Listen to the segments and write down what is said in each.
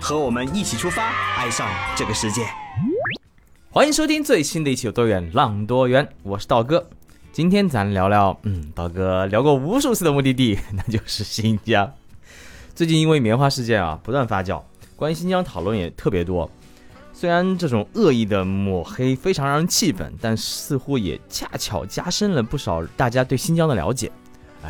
和我们一起出发，爱上这个世界。欢迎收听最新的一期《有多远浪多远》，我是道哥。今天咱聊聊，嗯，道哥聊过无数次的目的地，那就是新疆。最近因为棉花事件啊，不断发酵，关于新疆讨论也特别多。虽然这种恶意的抹黑非常让人气愤，但似乎也恰巧加深了不少大家对新疆的了解。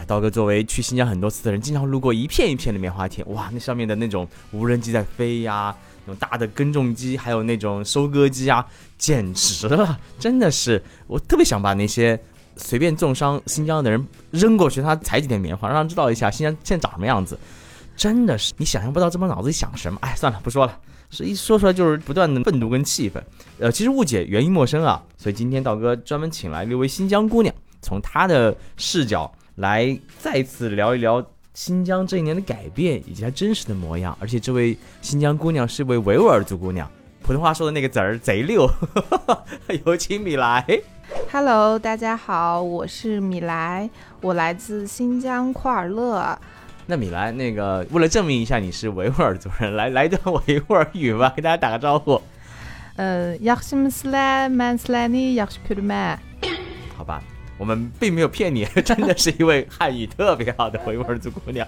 道哥作为去新疆很多次的人，经常路过一片一片的棉花田，哇，那上面的那种无人机在飞呀。那种大的耕种机，还有那种收割机啊，简直了！真的是，我特别想把那些随便重伤新疆的人扔过去，他采几点棉花，让他知道一下新疆现在长什么样子。真的是，你想象不到这帮脑子里想什么。哎，算了，不说了，是一说出来就是不断的愤怒跟气愤。呃，其实误解原因陌生啊，所以今天道哥专门请来了一位新疆姑娘，从她的视角来再次聊一聊。新疆这一年的改变以及它真实的模样，而且这位新疆姑娘是位维吾尔族姑娘，普通话说的那个字儿贼溜。有请米莱。Hello，大家好，我是米莱，我来自新疆库尔勒。那米莱，那个为了证明一下你是维吾尔族人，来来段维吾尔语吧，给大家打个招呼。嗯，亚什姆斯莱曼斯莱尼亚什普鲁曼。好吧。我们并没有骗你，真的是一位汉语特别好的维吾尔族姑娘。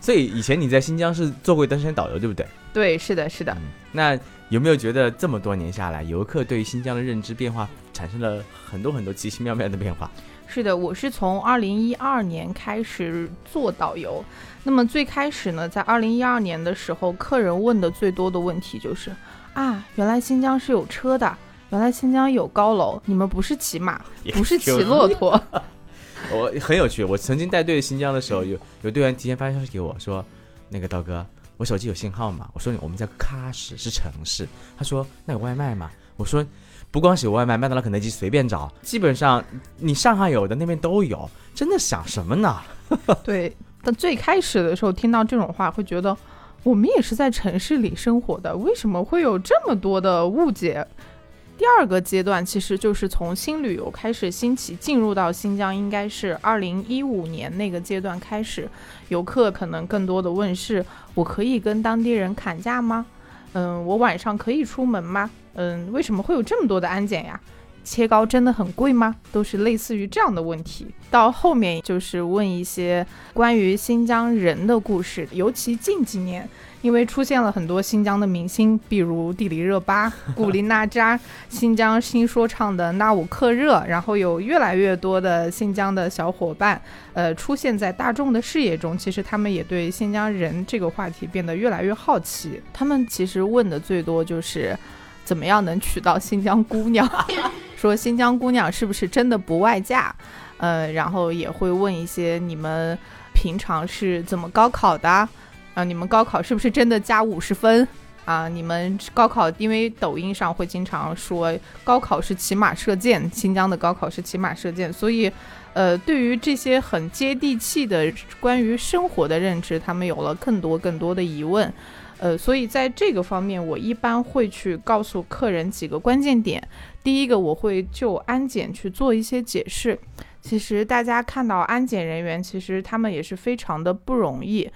所以以前你在新疆是做过登山导游，对不对？对，是的，是的。那有没有觉得这么多年下来，游客对于新疆的认知变化产生了很多很多奇奇妙妙的变化？是的，我是从二零一二年开始做导游。那么最开始呢，在二零一二年的时候，客人问的最多的问题就是啊，原来新疆是有车的。原来新疆有高楼，你们不是骑马，不是骑骆驼。我很有趣，我曾经带队新疆的时候，有有队员提前发消息给我说：“那个刀哥，我手机有信号吗？”我说：“我们在喀什是城市。”他说：“那有外卖吗？”我说：“不光是有外卖，麦当劳、肯德基随便找，基本上你上海有的那边都有。”真的想什么呢？对，但最开始的时候听到这种话，会觉得我们也是在城市里生活的，为什么会有这么多的误解？第二个阶段其实就是从新旅游开始兴起，进入到新疆，应该是二零一五年那个阶段开始，游客可能更多的问是：我可以跟当地人砍价吗？嗯，我晚上可以出门吗？嗯，为什么会有这么多的安检呀？切糕真的很贵吗？都是类似于这样的问题。到后面就是问一些关于新疆人的故事，尤其近几年。因为出现了很多新疆的明星，比如蒂里热巴、古力娜扎，新疆新说唱的纳吾克热，然后有越来越多的新疆的小伙伴，呃，出现在大众的视野中。其实他们也对新疆人这个话题变得越来越好奇。他们其实问的最多就是，怎么样能娶到新疆姑娘？说新疆姑娘是不是真的不外嫁？呃，然后也会问一些你们平常是怎么高考的？啊，啊你们高考是不是真的加五十分啊？你们高考，因为抖音上会经常说高考是骑马射箭，新疆的高考是骑马射箭，所以，呃，对于这些很接地气的关于生活的认知，他们有了更多更多的疑问，呃，所以在这个方面，我一般会去告诉客人几个关键点。第一个，我会就安检去做一些解释。其实大家看到安检人员，其实他们也是非常的不容易。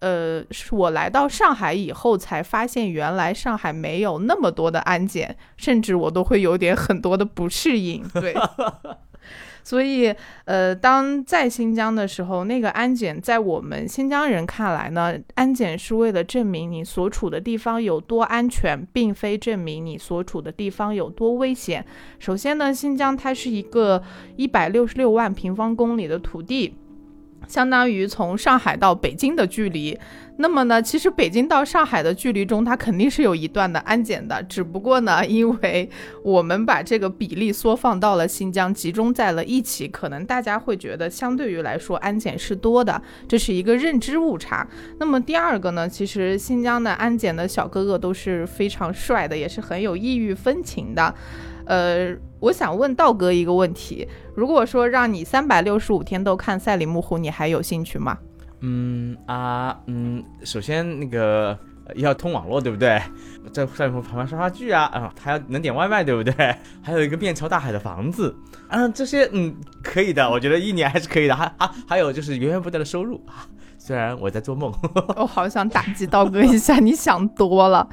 呃，是我来到上海以后才发现，原来上海没有那么多的安检，甚至我都会有点很多的不适应。对，所以呃，当在新疆的时候，那个安检在我们新疆人看来呢，安检是为了证明你所处的地方有多安全，并非证明你所处的地方有多危险。首先呢，新疆它是一个一百六十六万平方公里的土地。相当于从上海到北京的距离。那么呢，其实北京到上海的距离中，它肯定是有一段的安检的，只不过呢，因为我们把这个比例缩放到了新疆，集中在了一起，可能大家会觉得相对于来说安检是多的，这是一个认知误差。那么第二个呢，其实新疆的安检的小哥哥都是非常帅的，也是很有异域风情的。呃，我想问道哥一个问题：如果说让你三百六十五天都看赛里木湖，你还有兴趣吗？嗯啊嗯，首先那个要通网络，对不对？在赛里木湖旁边刷刷剧啊，啊，还要能点外卖，对不对？还有一个面朝大海的房子，嗯，这些嗯可以的，我觉得一年还是可以的。还啊，还有就是源源不断的收入啊，虽然我在做梦。我 好想打击道哥一下，你想多了。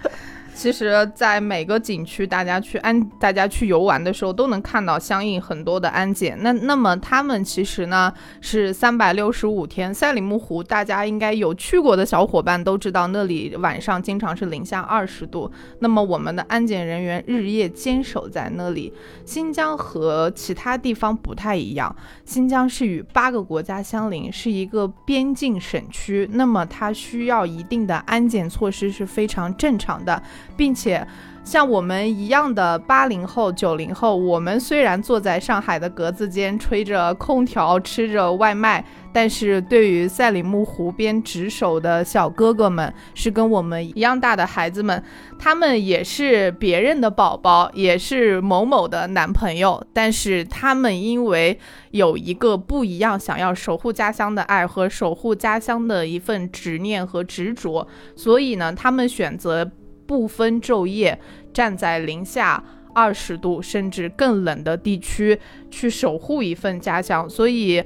其实，在每个景区，大家去安，大家去游玩的时候，都能看到相应很多的安检。那那么他们其实呢是三百六十五天。赛里木湖，大家应该有去过的小伙伴都知道，那里晚上经常是零下二十度。那么我们的安检人员日夜坚守在那里。新疆和其他地方不太一样，新疆是与八个国家相邻，是一个边境省区。那么它需要一定的安检措施是非常正常的。并且，像我们一样的八零后、九零后，我们虽然坐在上海的格子间，吹着空调，吃着外卖，但是对于赛里木湖边值守的小哥哥们，是跟我们一样大的孩子们，他们也是别人的宝宝，也是某某的男朋友，但是他们因为有一个不一样，想要守护家乡的爱和守护家乡的一份执念和执着，所以呢，他们选择。不分昼夜，站在零下二十度甚至更冷的地区去守护一份家乡，所以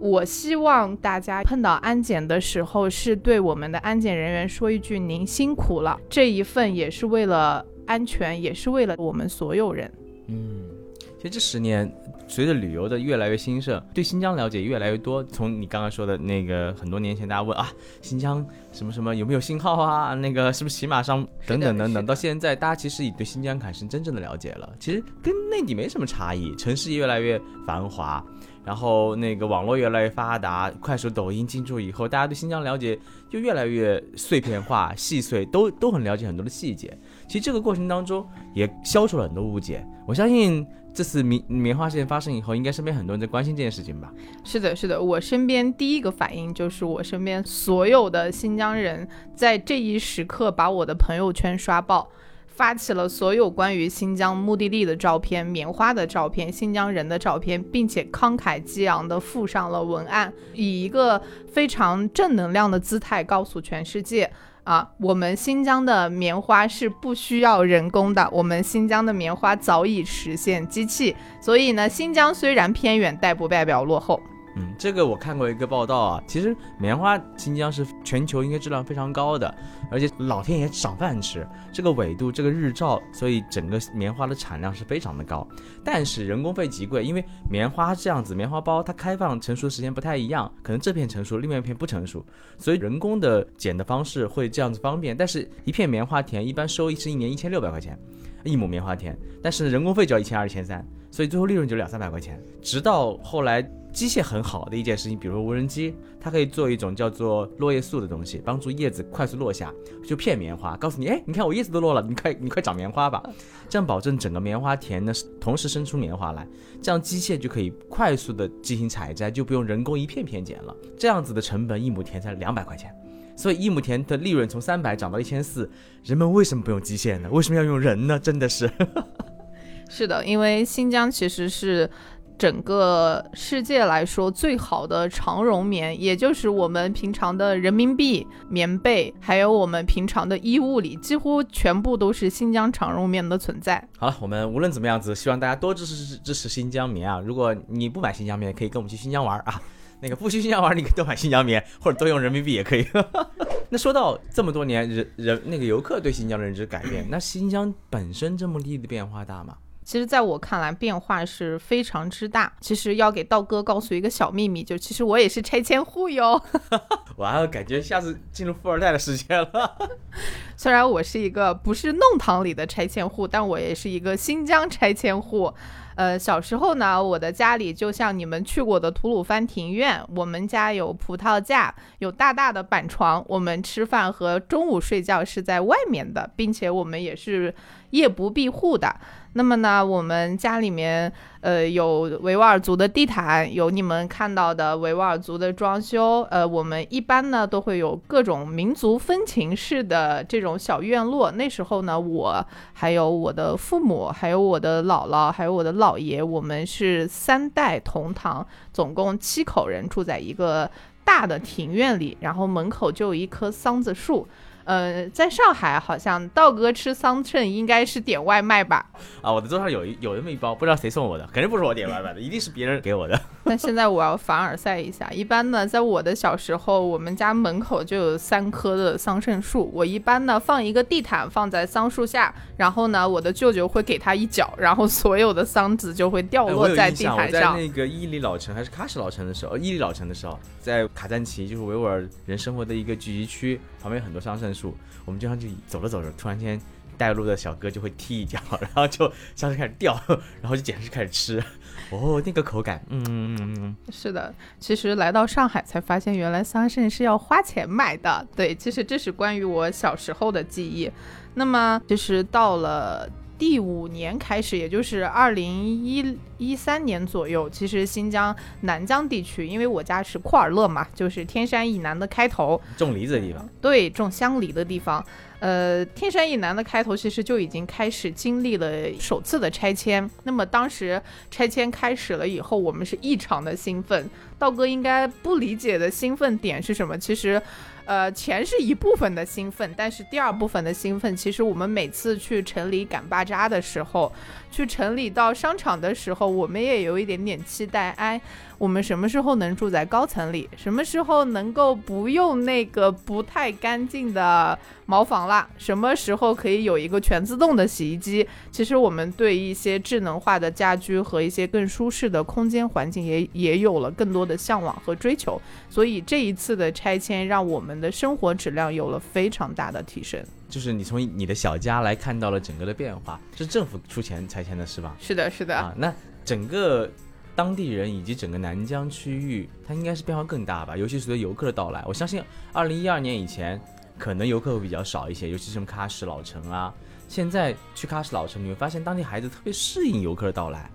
我希望大家碰到安检的时候，是对我们的安检人员说一句“您辛苦了”，这一份也是为了安全，也是为了我们所有人。嗯，其实这十年。随着旅游的越来越兴盛，对新疆了解越来越多。从你刚刚说的那个很多年前大家问啊，新疆什么什么有没有信号啊？那个是不是骑马上等等等等，到现在大家其实已对新疆产生真正的了解了。其实跟内地没什么差异，城市越来越繁华，然后那个网络越来越发达，快手、抖音进驻以后，大家对新疆了解就越来越碎片化、细碎，都都很了解很多的细节。其实这个过程当中也消除了很多误解。我相信。这次棉棉花事件发生以后，应该身边很多人在关心这件事情吧？是的，是的，我身边第一个反应就是我身边所有的新疆人在这一时刻把我的朋友圈刷爆，发起了所有关于新疆目的地的照片、棉花的照片、新疆人的照片，并且慷慨激昂地附上了文案，以一个非常正能量的姿态告诉全世界。啊，我们新疆的棉花是不需要人工的，我们新疆的棉花早已实现机器。所以呢，新疆虽然偏远，但不代表落后。嗯，这个我看过一个报道啊，其实棉花新疆是全球应该质量非常高的，而且老天爷赏饭吃，这个纬度，这个日照，所以整个棉花的产量是非常的高。但是人工费极贵，因为棉花这样子，棉花包它开放成熟时间不太一样，可能这片成熟，另外一片不成熟，所以人工的剪的方式会这样子方便。但是一片棉花田一般收益是一年一千六百块钱，一亩棉花田，但是人工费就要一千二、一千三，所以最后利润就两三百块钱。直到后来。机械很好的一件事情，比如说无人机，它可以做一种叫做落叶素的东西，帮助叶子快速落下，就骗棉花，告诉你，哎，你看我叶子都落了，你快你快长棉花吧，这样保证整个棉花田呢同时生出棉花来，这样机械就可以快速的进行采摘，就不用人工一片片剪了，这样子的成本一亩田才两百块钱，所以一亩田的利润从三百涨到一千四，人们为什么不用机械呢？为什么要用人呢？真的是，是的，因为新疆其实是。整个世界来说，最好的长绒棉，也就是我们平常的人民币棉被，还有我们平常的衣物里，几乎全部都是新疆长绒棉的存在。好了，我们无论怎么样子，希望大家多支持支持新疆棉啊！如果你不买新疆棉，可以跟我们去新疆玩啊。那个不去新疆玩，你可以多买新疆棉，或者多用人民币也可以。那说到这么多年人人那个游客对新疆的认知改变，那新疆本身这么地的变化大吗？其实在我看来变化是非常之大。其实要给道哥告诉一个小秘密，就其实我也是拆迁户哟。哇，感觉下次进入富二代的世界了。虽然我是一个不是弄堂里的拆迁户，但我也是一个新疆拆迁户。呃，小时候呢，我的家里就像你们去过的吐鲁番庭院，我们家有葡萄架，有大大的板床，我们吃饭和中午睡觉是在外面的，并且我们也是夜不闭户的。那么呢，我们家里面呃有维吾尔族的地毯，有你们看到的维吾尔族的装修。呃，我们一般呢都会有各种民族风情式的这种小院落。那时候呢，我还有我的父母，还有我的姥姥，还有我的姥爷，我们是三代同堂，总共七口人住在一个大的庭院里，然后门口就有一棵桑子树。呃，在上海好像道哥吃桑葚应该是点外卖吧？啊，我的桌上有一有那么一包，不知道谁送我的，肯定不是我点外卖的，一定是别人给我的。那现在我要凡尔赛一下，一般呢，在我的小时候，我们家门口就有三棵的桑葚树，我一般呢放一个地毯放在桑树下，然后呢，我的舅舅会给他一脚，然后所有的桑子就会掉落在地毯上。我在那个伊犁老城还是喀什老城的时候，伊犁老城的时候，在卡赞奇，就是维吾尔人生活的一个聚集区，旁边很多桑葚。树，我们经常就走着走着，突然间带路的小哥就会踢一脚，然后就桑葚开始掉，然后就捡着开始吃。哦，那个口感，嗯嗯嗯嗯，是的。其实来到上海才发现，原来桑葚是要花钱买的。对，其实这是关于我小时候的记忆。那么，其实到了。第五年开始，也就是二零一一三年左右，其实新疆南疆地区，因为我家是库尔勒嘛，就是天山以南的开头，种梨子的地方，对，种香梨的地方。呃，天山以南的开头其实就已经开始经历了首次的拆迁。那么当时拆迁开始了以后，我们是异常的兴奋。道哥应该不理解的兴奋点是什么？其实。呃，钱是一部分的兴奋，但是第二部分的兴奋，其实我们每次去城里赶巴扎的时候，去城里到商场的时候，我们也有一点点期待。哎，我们什么时候能住在高层里？什么时候能够不用那个不太干净的茅房啦？什么时候可以有一个全自动的洗衣机？其实我们对一些智能化的家居和一些更舒适的空间环境也也有了更多的向往和追求。所以这一次的拆迁，让我们。的生活质量有了非常大的提升，就是你从你的小家来看到了整个的变化，是政府出钱拆迁的是吧？是的，是的啊。那整个当地人以及整个南疆区域，它应该是变化更大吧？尤其是随着游客的到来，我相信二零一二年以前可能游客会比较少一些，尤其是什么喀什老城啊。现在去喀什老城，你会发现当地孩子特别适应游客的到来。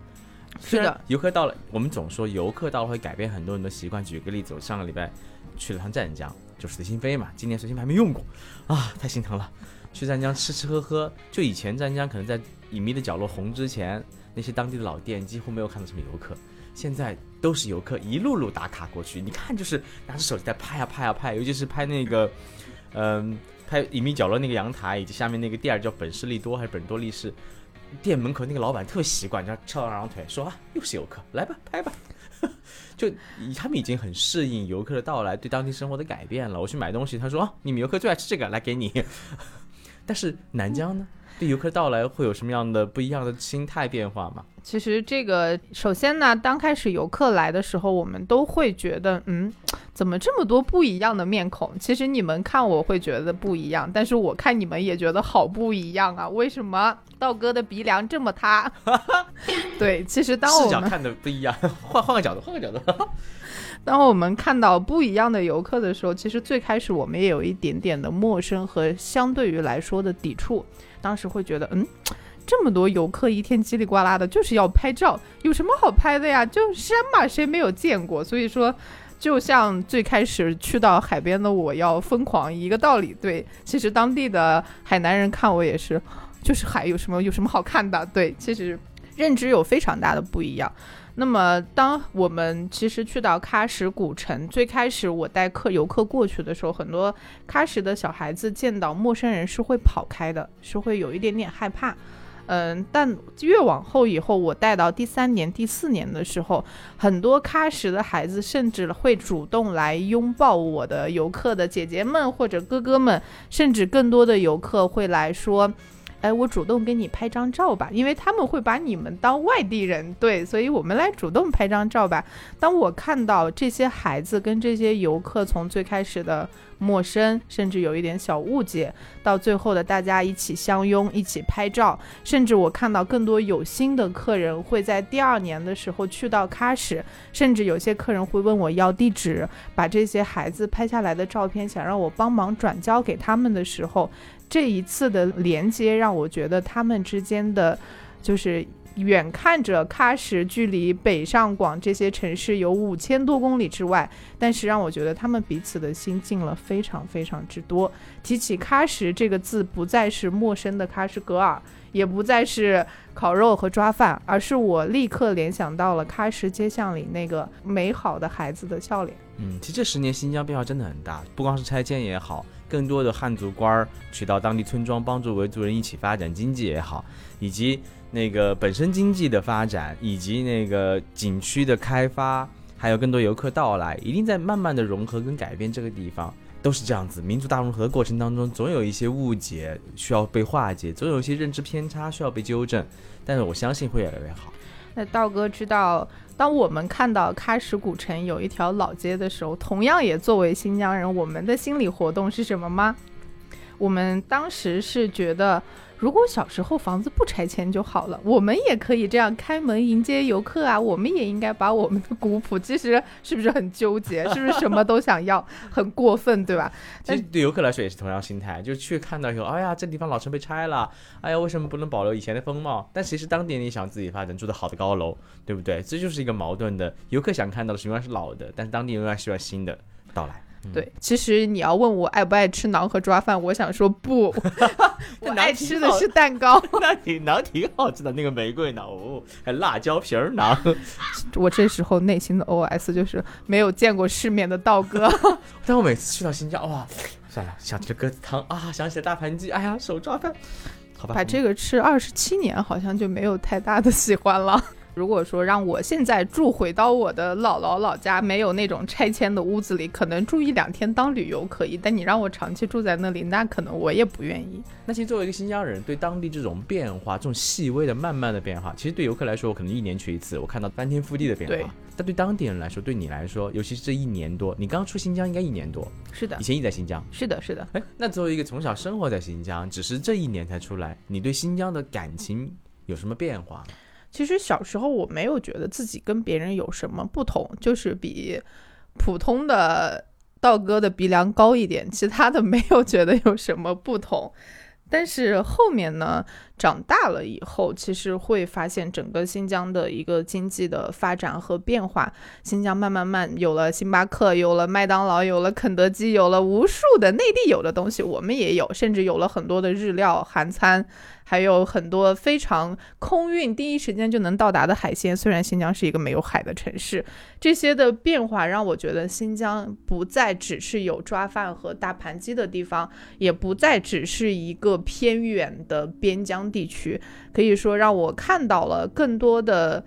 是的，游客到了，我们总说游客到了会改变很多人的习惯。举个例子，我上个礼拜去了趟湛江。就是随心飞嘛，今年随心飞还没用过，啊，太心疼了。去湛江吃吃喝喝，就以前湛江可能在隐秘的角落红之前，那些当地的老店几乎没有看到什么游客，现在都是游客一路路打卡过去，你看就是拿着手机在拍啊拍啊拍，尤其是拍那个，嗯，拍隐秘角落那个阳台以及下面那个店叫本士利多还是本多利士，店门口那个老板特习惯，这样翘二郎腿说啊，又是游客，来吧，拍吧。就他们已经很适应游客的到来对当地生活的改变了。我去买东西，他说：“你们游客最爱吃这个，来给你。”但是南疆呢，对游客到来会有什么样的不一样的心态变化吗？其实这个，首先呢，刚开始游客来的时候，我们都会觉得，嗯，怎么这么多不一样的面孔？其实你们看我会觉得不一样，但是我看你们也觉得好不一样啊！为什么道哥的鼻梁这么塌？对，其实当我们看的不一样，换换个角度，换个角度。当我们看到不一样的游客的时候，其实最开始我们也有一点点的陌生和相对于来说的抵触。当时会觉得，嗯。这么多游客一天叽里呱啦的，就是要拍照，有什么好拍的呀？就山嘛，谁没有见过？所以说，就像最开始去到海边的我要疯狂一个道理。对，其实当地的海南人看我也是，就是海有什么有什么好看的？对，其实认知有非常大的不一样。那么，当我们其实去到喀什古城，最开始我带客游客过去的时候，很多喀什的小孩子见到陌生人是会跑开的，是会有一点点害怕。嗯，但越往后以后，我带到第三年、第四年的时候，很多喀什的孩子甚至会主动来拥抱我的游客的姐姐们或者哥哥们，甚至更多的游客会来说。哎，我主动给你拍张照吧，因为他们会把你们当外地人，对，所以我们来主动拍张照吧。当我看到这些孩子跟这些游客从最开始的陌生，甚至有一点小误解，到最后的大家一起相拥，一起拍照，甚至我看到更多有心的客人会在第二年的时候去到喀什，甚至有些客人会问我要地址，把这些孩子拍下来的照片想让我帮忙转交给他们的时候，这一次的连接让我觉得他们之间的就是。远看着喀什距离北上广这些城市有五千多公里之外，但是让我觉得他们彼此的心近了非常非常之多。提起喀什这个字，不再是陌生的喀什噶尔，也不再是烤肉和抓饭，而是我立刻联想到了喀什街巷里那个美好的孩子的笑脸。嗯，其实这十年新疆变化真的很大，不光是拆迁也好，更多的汉族官儿去到当地村庄帮助维族人一起发展经济也好，以及那个本身经济的发展，以及那个景区的开发，还有更多游客到来，一定在慢慢的融合跟改变这个地方。都是这样子，民族大融合过程当中，总有一些误解需要被化解，总有一些认知偏差需要被纠正，但是我相信会越来越好。那道哥知道，当我们看到喀什古城有一条老街的时候，同样也作为新疆人，我们的心理活动是什么吗？我们当时是觉得。如果小时候房子不拆迁就好了，我们也可以这样开门迎接游客啊！我们也应该把我们的古朴，其实是不是很纠结？是不是什么都想要，很过分，对吧？其实对游客来说也是同样心态，就去看到以后，哎呀，这地方老城被拆了，哎呀，为什么不能保留以前的风貌？但其实当地人也想自己发展，住的好的高楼，对不对？这就是一个矛盾的。游客想看到的是永远是老的，但是当地人永远希望新的到来。对，其实你要问我爱不爱吃馕和抓饭，我想说不，我 爱吃的是蛋糕。那你馕挺好吃的，那个玫瑰馕哦，还辣椒皮儿馕。我这时候内心的 OS 就是没有见过世面的道哥。但我每次去到新疆，哇，算了，想吃鸽子汤啊，想起了大盘鸡，哎呀，手抓饭，好吧。把这个吃二十七年，好像就没有太大的喜欢了。如果说让我现在住回到我的姥姥老家，没有那种拆迁的屋子里，可能住一两天当旅游可以，但你让我长期住在那里，那可能我也不愿意。那其实作为一个新疆人，对当地这种变化，这种细微的、慢慢的变化，其实对游客来说，我可能一年去一次，我看到翻天覆地的变化。但对当地人来说，对你来说，尤其是这一年多，你刚出新疆应该一年多，是的，以前也在新疆，是的，是的。哎，那作为一个从小生活在新疆，只是这一年才出来，你对新疆的感情有什么变化？其实小时候我没有觉得自己跟别人有什么不同，就是比普通的道哥的鼻梁高一点，其他的没有觉得有什么不同。但是后面呢？长大了以后，其实会发现整个新疆的一个经济的发展和变化。新疆慢慢慢有了星巴克，有了麦当劳，有了肯德基，有了无数的内地有的东西，我们也有，甚至有了很多的日料、韩餐，还有很多非常空运第一时间就能到达的海鲜。虽然新疆是一个没有海的城市，这些的变化让我觉得新疆不再只是有抓饭和大盘鸡的地方，也不再只是一个偏远的边疆。地区可以说让我看到了更多的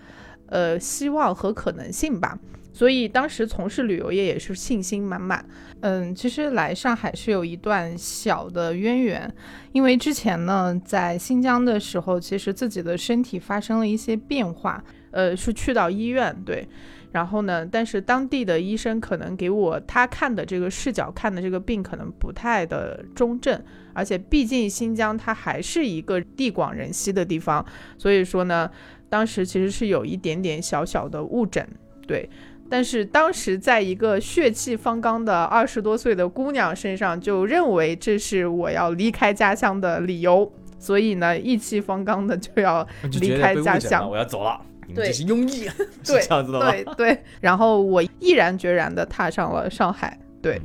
呃希望和可能性吧，所以当时从事旅游业也是信心满满。嗯，其实来上海是有一段小的渊源，因为之前呢在新疆的时候，其实自己的身体发生了一些变化，呃，是去到医院对。然后呢？但是当地的医生可能给我他看的这个视角看的这个病可能不太的中正，而且毕竟新疆它还是一个地广人稀的地方，所以说呢，当时其实是有一点点小小的误诊，对。但是当时在一个血气方刚的二十多岁的姑娘身上，就认为这是我要离开家乡的理由，所以呢，意气方刚的就要离开家乡，我要走了。对，这是庸医，对，这样子的吗？对对。然后我毅然决然的踏上了上海。对，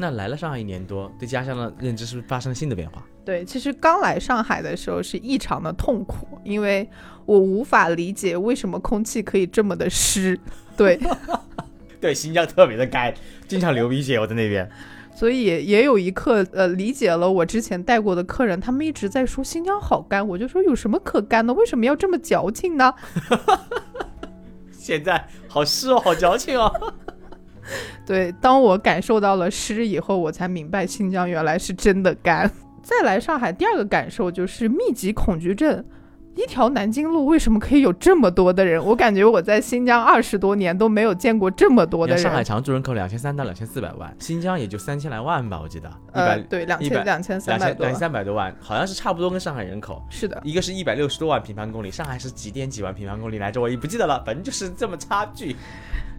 那来了上海一年多，对家乡的认知是不是发生了新的变化？对，其实刚来上海的时候是异常的痛苦，因为我无法理解为什么空气可以这么的湿。对，对，新疆特别的干，经常流鼻血。我在那边。所以也有一刻，呃，理解了我之前带过的客人，他们一直在说新疆好干，我就说有什么可干的？为什么要这么矫情呢？现在好湿哦，好矫情哦。对，当我感受到了湿以后，我才明白新疆原来是真的干。再来上海，第二个感受就是密集恐惧症。一条南京路为什么可以有这么多的人？我感觉我在新疆二十多年都没有见过这么多的人。上海常住人口两千三到两千四百万，新疆也就三千来万吧，我记得。呃，对，两千两千三百多，两千三百多万，好像是差不多跟上海人口。是的，一个是一百六十多万平方公里，上海是几点几万平方公里来着？我也不记得了，反正就是这么差距。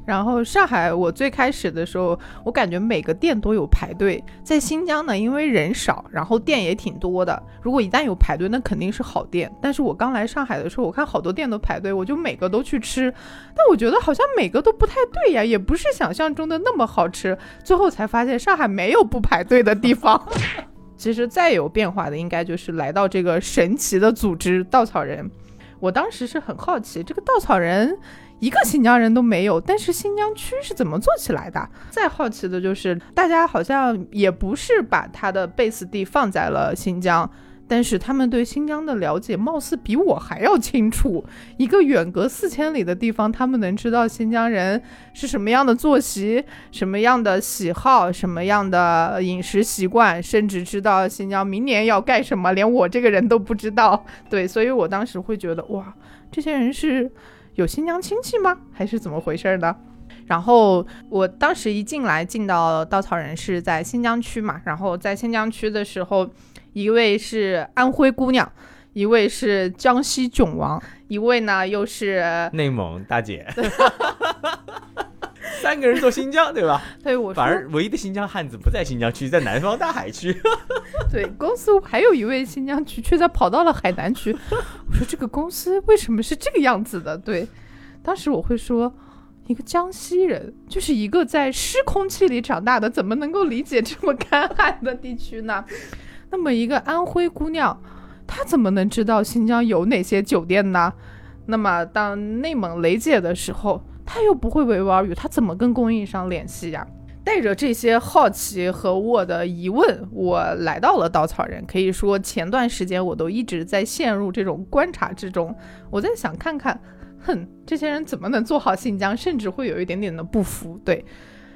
然后上海，我最开始的时候，我感觉每个店都有排队。在新疆呢，因为人少，然后店也挺多的。如果一旦有排队，那肯定是好店。但是我刚来上海的时候，我看好多店都排队，我就每个都去吃。但我觉得好像每个都不太对呀，也不是想象中的那么好吃。最后才发现，上海没有不排队的地方。其实再有变化的，应该就是来到这个神奇的组织——稻草人。我当时是很好奇，这个稻草人。一个新疆人都没有，但是新疆区是怎么做起来的？再好奇的就是，大家好像也不是把他的 base 地放在了新疆，但是他们对新疆的了解貌似比我还要清楚。一个远隔四千里的地方，他们能知道新疆人是什么样的作息、什么样的喜好、什么样的饮食习惯，甚至知道新疆明年要干什么，连我这个人都不知道。对，所以我当时会觉得，哇，这些人是。有新疆亲戚吗？还是怎么回事呢？然后我当时一进来，进到稻草人是在新疆区嘛。然后在新疆区的时候，一位是安徽姑娘，一位是江西囧王，一位呢又是内蒙大姐。三个人做新疆，对吧？对，我反而唯一的新疆汉子不在新疆区，在南方大海区。对，公司还有一位新疆区，却在跑到了海南区。我说这个公司为什么是这个样子的？对，当时我会说，一个江西人，就是一个在湿空气里长大的，怎么能够理解这么干旱的地区呢？那么一个安徽姑娘，她怎么能知道新疆有哪些酒店呢？那么当内蒙雷姐的时候。他又不会维吾尔语，他怎么跟供应商联系呀？带着这些好奇和我的疑问，我来到了稻草人。可以说，前段时间我都一直在陷入这种观察之中。我在想，看看，哼，这些人怎么能做好新疆，甚至会有一点点的不服。对，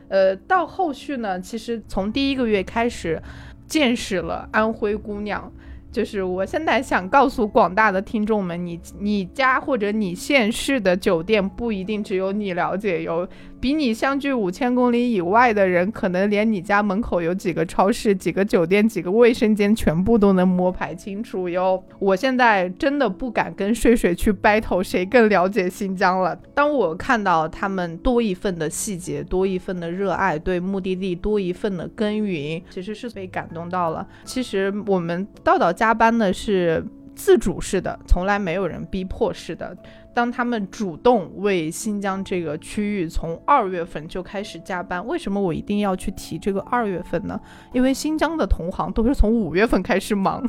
呃，到后续呢，其实从第一个月开始，见识了安徽姑娘。就是我现在想告诉广大的听众们，你你家或者你现世的酒店不一定只有你了解，有比你相距五千公里以外的人，可能连你家门口有几个超市、几个酒店、几个卫生间，全部都能摸排清楚哟。我现在真的不敢跟睡睡去 battle 谁更了解新疆了。当我看到他们多一份的细节，多一份的热爱，对目的地多一份的耕耘，其实是被感动到了。其实我们道道。加班呢是自主式的，从来没有人逼迫式的。当他们主动为新疆这个区域从二月份就开始加班，为什么我一定要去提这个二月份呢？因为新疆的同行都是从五月份开始忙，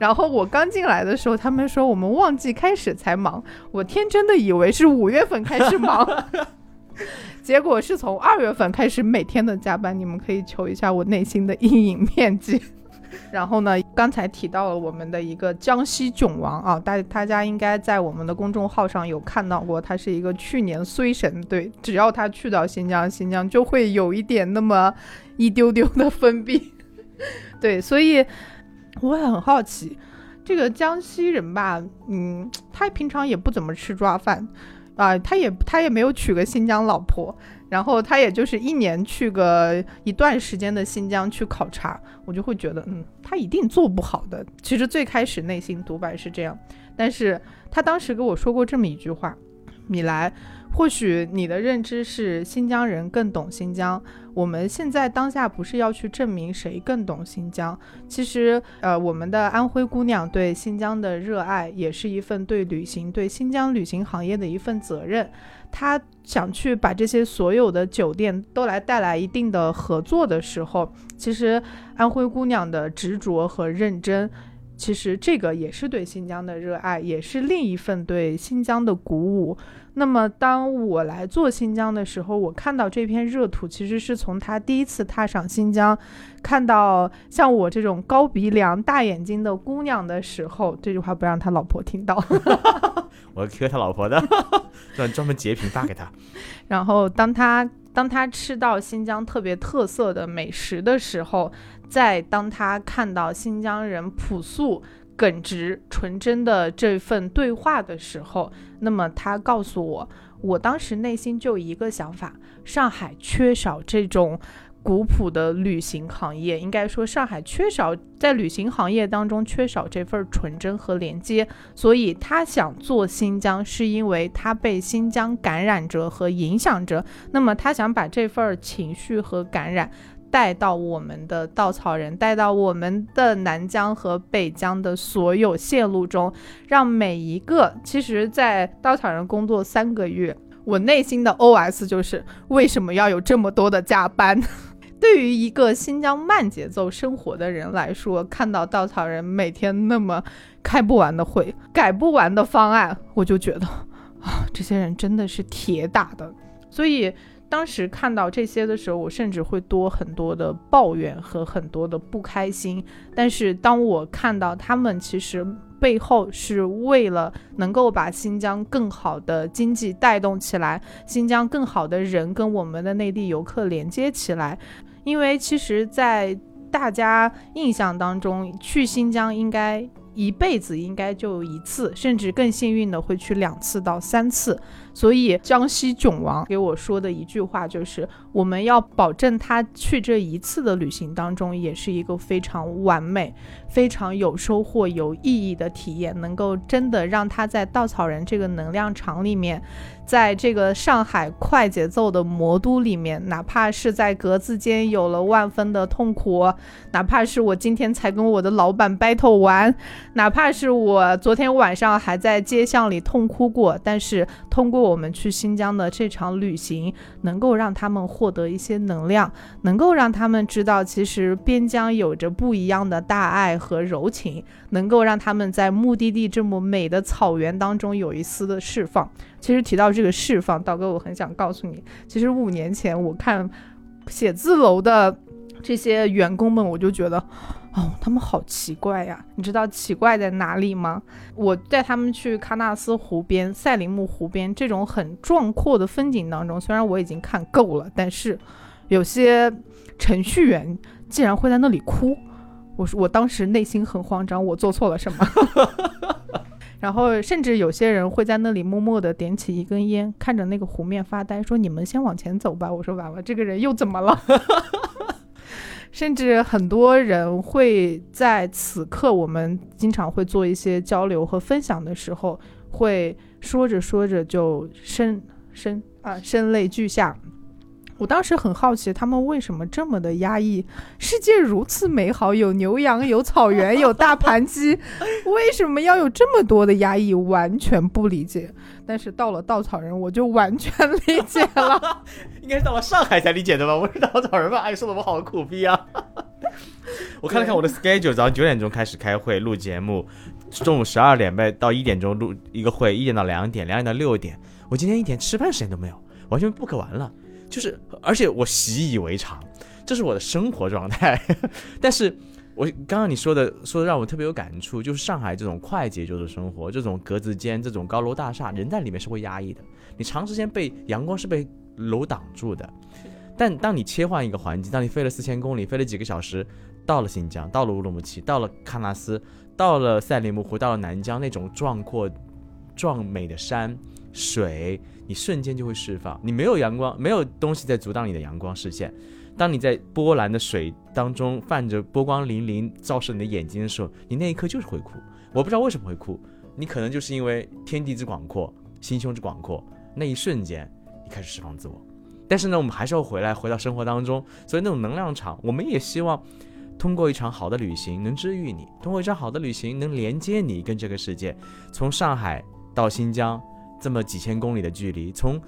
然后我刚进来的时候，他们说我们旺季开始才忙，我天真的以为是五月份开始忙，结果是从二月份开始每天的加班。你们可以求一下我内心的阴影面积。然后呢？刚才提到了我们的一个江西囧王啊，大大家应该在我们的公众号上有看到过，他是一个去年衰神。对，只要他去到新疆，新疆就会有一点那么一丢丢的封闭。对，所以我很好奇，这个江西人吧，嗯，他平常也不怎么吃抓饭啊，他也他也没有娶个新疆老婆。然后他也就是一年去个一段时间的新疆去考察，我就会觉得，嗯，他一定做不好的。其实最开始内心独白是这样，但是他当时跟我说过这么一句话：米莱。或许你的认知是新疆人更懂新疆。我们现在当下不是要去证明谁更懂新疆，其实，呃，我们的安徽姑娘对新疆的热爱，也是一份对旅行、对新疆旅行行业的一份责任。她想去把这些所有的酒店都来带来一定的合作的时候，其实安徽姑娘的执着和认真。其实这个也是对新疆的热爱，也是另一份对新疆的鼓舞。那么当我来做新疆的时候，我看到这片热土，其实是从他第一次踏上新疆，看到像我这种高鼻梁、大眼睛的姑娘的时候，这句话不让他老婆听到。我 Q 他老婆的，专专门截屏发给他。然后当他当他吃到新疆特别特色的美食的时候，在当他看到新疆人朴素、耿直、纯真的这份对话的时候，那么他告诉我，我当时内心就一个想法：上海缺少这种。古朴的旅行行业，应该说上海缺少在旅行行业当中缺少这份纯真和连接，所以他想做新疆，是因为他被新疆感染着和影响着。那么他想把这份情绪和感染带到我们的稻草人，带到我们的南疆和北疆的所有线路中，让每一个其实，在稻草人工作三个月，我内心的 OS 就是为什么要有这么多的加班？对于一个新疆慢节奏生活的人来说，看到稻草人每天那么开不完的会、改不完的方案，我就觉得啊，这些人真的是铁打的。所以当时看到这些的时候，我甚至会多很多的抱怨和很多的不开心。但是当我看到他们其实背后是为了能够把新疆更好的经济带动起来，新疆更好的人跟我们的内地游客连接起来。因为其实，在大家印象当中，去新疆应该一辈子应该就一次，甚至更幸运的会去两次到三次。所以江西囧王给我说的一句话就是：我们要保证他去这一次的旅行当中，也是一个非常完美、非常有收获、有意义的体验，能够真的让他在稻草人这个能量场里面。在这个上海快节奏的魔都里面，哪怕是在格子间有了万分的痛苦，哪怕是我今天才跟我的老板 battle 完，哪怕是我昨天晚上还在街巷里痛哭过，但是通过我们去新疆的这场旅行，能够让他们获得一些能量，能够让他们知道，其实边疆有着不一样的大爱和柔情，能够让他们在目的地这么美的草原当中有一丝的释放。其实提到这个释放，道哥，我很想告诉你，其实五年前我看写字楼的这些员工们，我就觉得，哦，他们好奇怪呀！你知道奇怪在哪里吗？我带他们去喀纳斯湖边、赛里木湖边这种很壮阔的风景当中，虽然我已经看够了，但是有些程序员竟然会在那里哭，我说我当时内心很慌张，我做错了什么？然后，甚至有些人会在那里默默地点起一根烟，看着那个湖面发呆，说：“你们先往前走吧。”我说：“完了，这个人又怎么了？” 甚至很多人会在此刻，我们经常会做一些交流和分享的时候，会说着说着就声声啊声泪俱下。我当时很好奇，他们为什么这么的压抑？世界如此美好，有牛羊，有草原，有大盘鸡，为什么要有这么多的压抑？完全不理解。但是到了稻草人，我就完全理解了。应该是到了上海才理解的吧？我是稻草人吧？哎，说的我好苦逼啊！我看了看我的 schedule，早上九点钟开始开会录节目，中午十二点半到一点钟录一个会，一点到两点，两点到六点。我今天一点吃饭时间都没有，完全 book 完了。就是，而且我习以为常，这是我的生活状态。但是，我刚刚你说的说的让我特别有感触，就是上海这种快节奏的生活，这种格子间，这种高楼大厦，人在里面是会压抑的。你长时间被阳光是被楼挡住的。但当你切换一个环境，当你飞了四千公里，飞了几个小时，到了新疆，到了乌鲁木齐，到了喀纳斯，到了赛里木湖，到了南疆那种壮阔、壮美的山水。你瞬间就会释放，你没有阳光，没有东西在阻挡你的阳光视线。当你在波澜的水当中泛着波光粼粼，照射你的眼睛的时候，你那一刻就是会哭。我不知道为什么会哭，你可能就是因为天地之广阔，心胸之广阔，那一瞬间你开始释放自我。但是呢，我们还是要回来，回到生活当中。所以那种能量场，我们也希望通过一场好的旅行能治愈你，通过一场好的旅行能连接你跟这个世界。从上海到新疆。这么几千公里的距离，从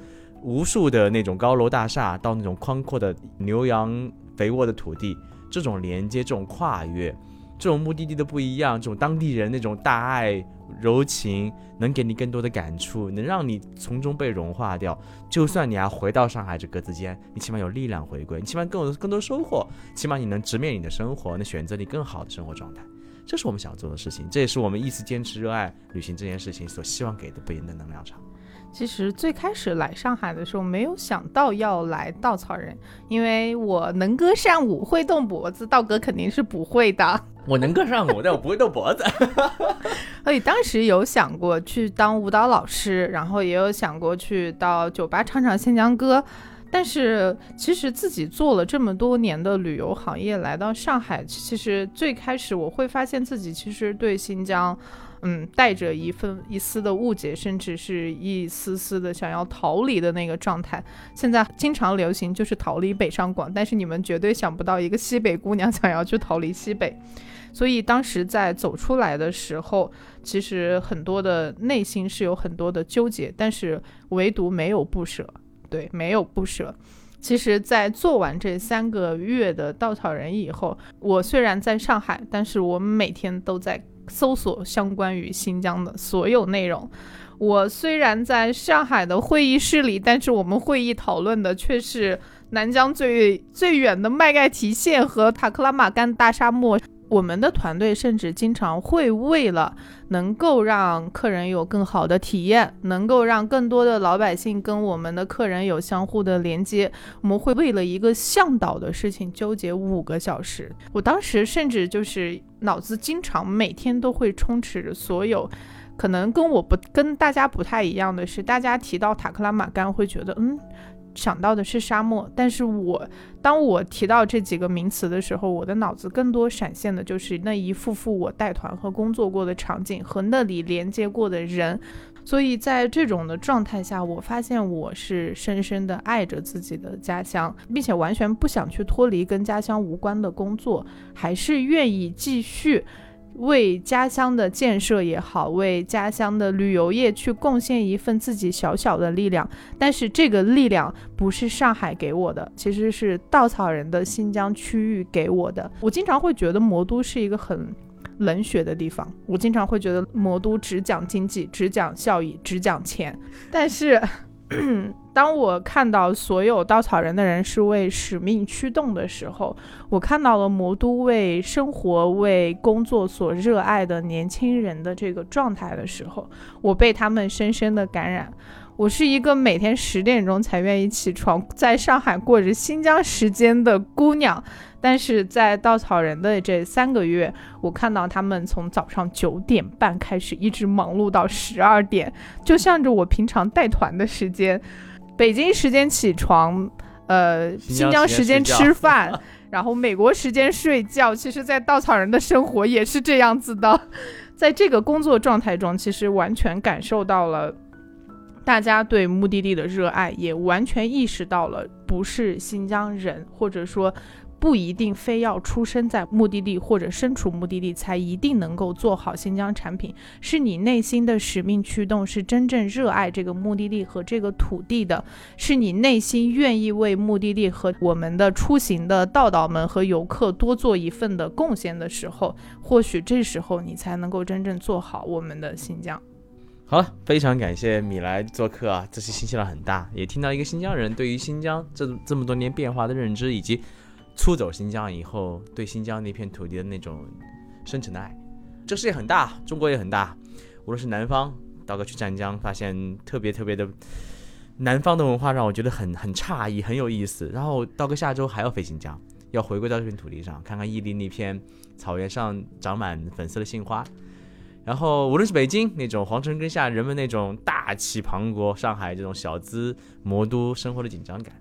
无数的那种高楼大厦到那种宽阔的牛羊肥沃的土地，这种连接，这种跨越，这种目的地的不一样，这种当地人那种大爱柔情，能给你更多的感触，能让你从中被融化掉。就算你要回到上海这格子间，你起码有力量回归，你起码更有更多收获，起码你能直面你的生活，能选择你更好的生活状态。这是我们想要做的事情，这也是我们一直坚持热爱旅行这件事情所希望给的不言的能量场。其实最开始来上海的时候，没有想到要来稻草人，因为我能歌善舞，会动脖子，道哥肯定是不会的。我能歌善舞，但我不会动脖子。所以当时有想过去当舞蹈老师，然后也有想过去到酒吧唱唱新疆歌。但是其实自己做了这么多年的旅游行业，来到上海，其实最开始我会发现自己其实对新疆。嗯，带着一份一丝的误解，甚至是一丝丝的想要逃离的那个状态。现在经常流行就是逃离北上广，但是你们绝对想不到一个西北姑娘 想要去逃离西北。所以当时在走出来的时候，其实很多的内心是有很多的纠结，但是唯独没有不舍。对，没有不舍。其实，在做完这三个月的稻草人以后，我虽然在上海，但是我们每天都在。搜索相关于新疆的所有内容。我虽然在上海的会议室里，但是我们会议讨论的却是南疆最最远的麦盖提县和塔克拉玛干大沙漠。我们的团队甚至经常会为了能够让客人有更好的体验，能够让更多的老百姓跟我们的客人有相互的连接，我们会为了一个向导的事情纠结五个小时。我当时甚至就是脑子经常每天都会充斥着所有，可能跟我不跟大家不太一样的是，大家提到塔克拉玛干会觉得嗯。想到的是沙漠，但是我当我提到这几个名词的时候，我的脑子更多闪现的就是那一幅幅我带团和工作过的场景和那里连接过的人，所以在这种的状态下，我发现我是深深的爱着自己的家乡，并且完全不想去脱离跟家乡无关的工作，还是愿意继续。为家乡的建设也好，为家乡的旅游业去贡献一份自己小小的力量，但是这个力量不是上海给我的，其实是稻草人的新疆区域给我的。我经常会觉得魔都是一个很冷血的地方，我经常会觉得魔都只讲经济，只讲效益，只讲钱，但是。当我看到所有稻草人的人是为使命驱动的时候，我看到了魔都为生活、为工作所热爱的年轻人的这个状态的时候，我被他们深深的感染。我是一个每天十点钟才愿意起床，在上海过着新疆时间的姑娘。但是在稻草人的这三个月，我看到他们从早上九点半开始，一直忙碌到十二点，就像着我平常带团的时间，北京时间起床，呃，新疆时间吃饭，然后美国时间睡觉。其实，在稻草人的生活也是这样子的，在这个工作状态中，其实完全感受到了大家对目的地的热爱，也完全意识到了不是新疆人，或者说。不一定非要出生在目的地或者身处目的地才一定能够做好新疆产品，是你内心的使命驱动，是真正热爱这个目的地和这个土地的，是你内心愿意为目的地和我们的出行的道道们和游客多做一份的贡献的时候，或许这时候你才能够真正做好我们的新疆。好了，非常感谢米来做客啊，这期信息量很大，也听到一个新疆人对于新疆这这么多年变化的认知以及。出走新疆以后，对新疆那片土地的那种深沉的爱，这世界很大，中国也很大。无论是南方，刀哥去湛江，发现特别特别的南方的文化，让我觉得很很诧异，很有意思。然后刀哥下周还要飞新疆，要回归到这片土地上，看看伊犁那片草原上长满粉色的杏花。然后无论是北京那种皇城根下人们那种大气磅礴，上海这种小资魔都生活的紧张感。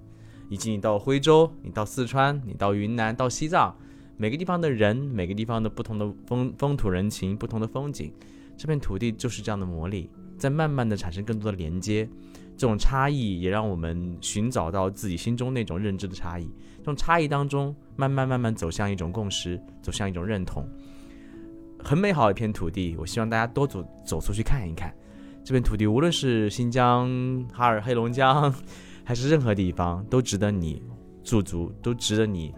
以及你到徽州，你到四川，你到云南，到西藏，每个地方的人，每个地方的不同的风风土人情，不同的风景，这片土地就是这样的魔力，在慢慢的产生更多的连接。这种差异也让我们寻找到自己心中那种认知的差异。这种差异当中，慢慢慢慢走向一种共识，走向一种认同。很美好一片土地，我希望大家多走走出去看一看。这片土地，无论是新疆、哈尔、黑龙江。还是任何地方都值得你驻足，都值得你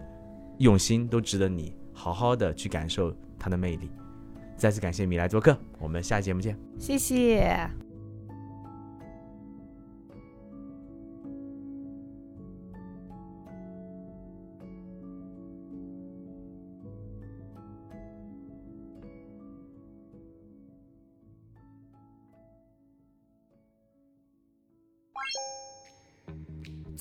用心，都值得你好好的去感受它的魅力。再次感谢米来做客，我们下期节目见。谢谢。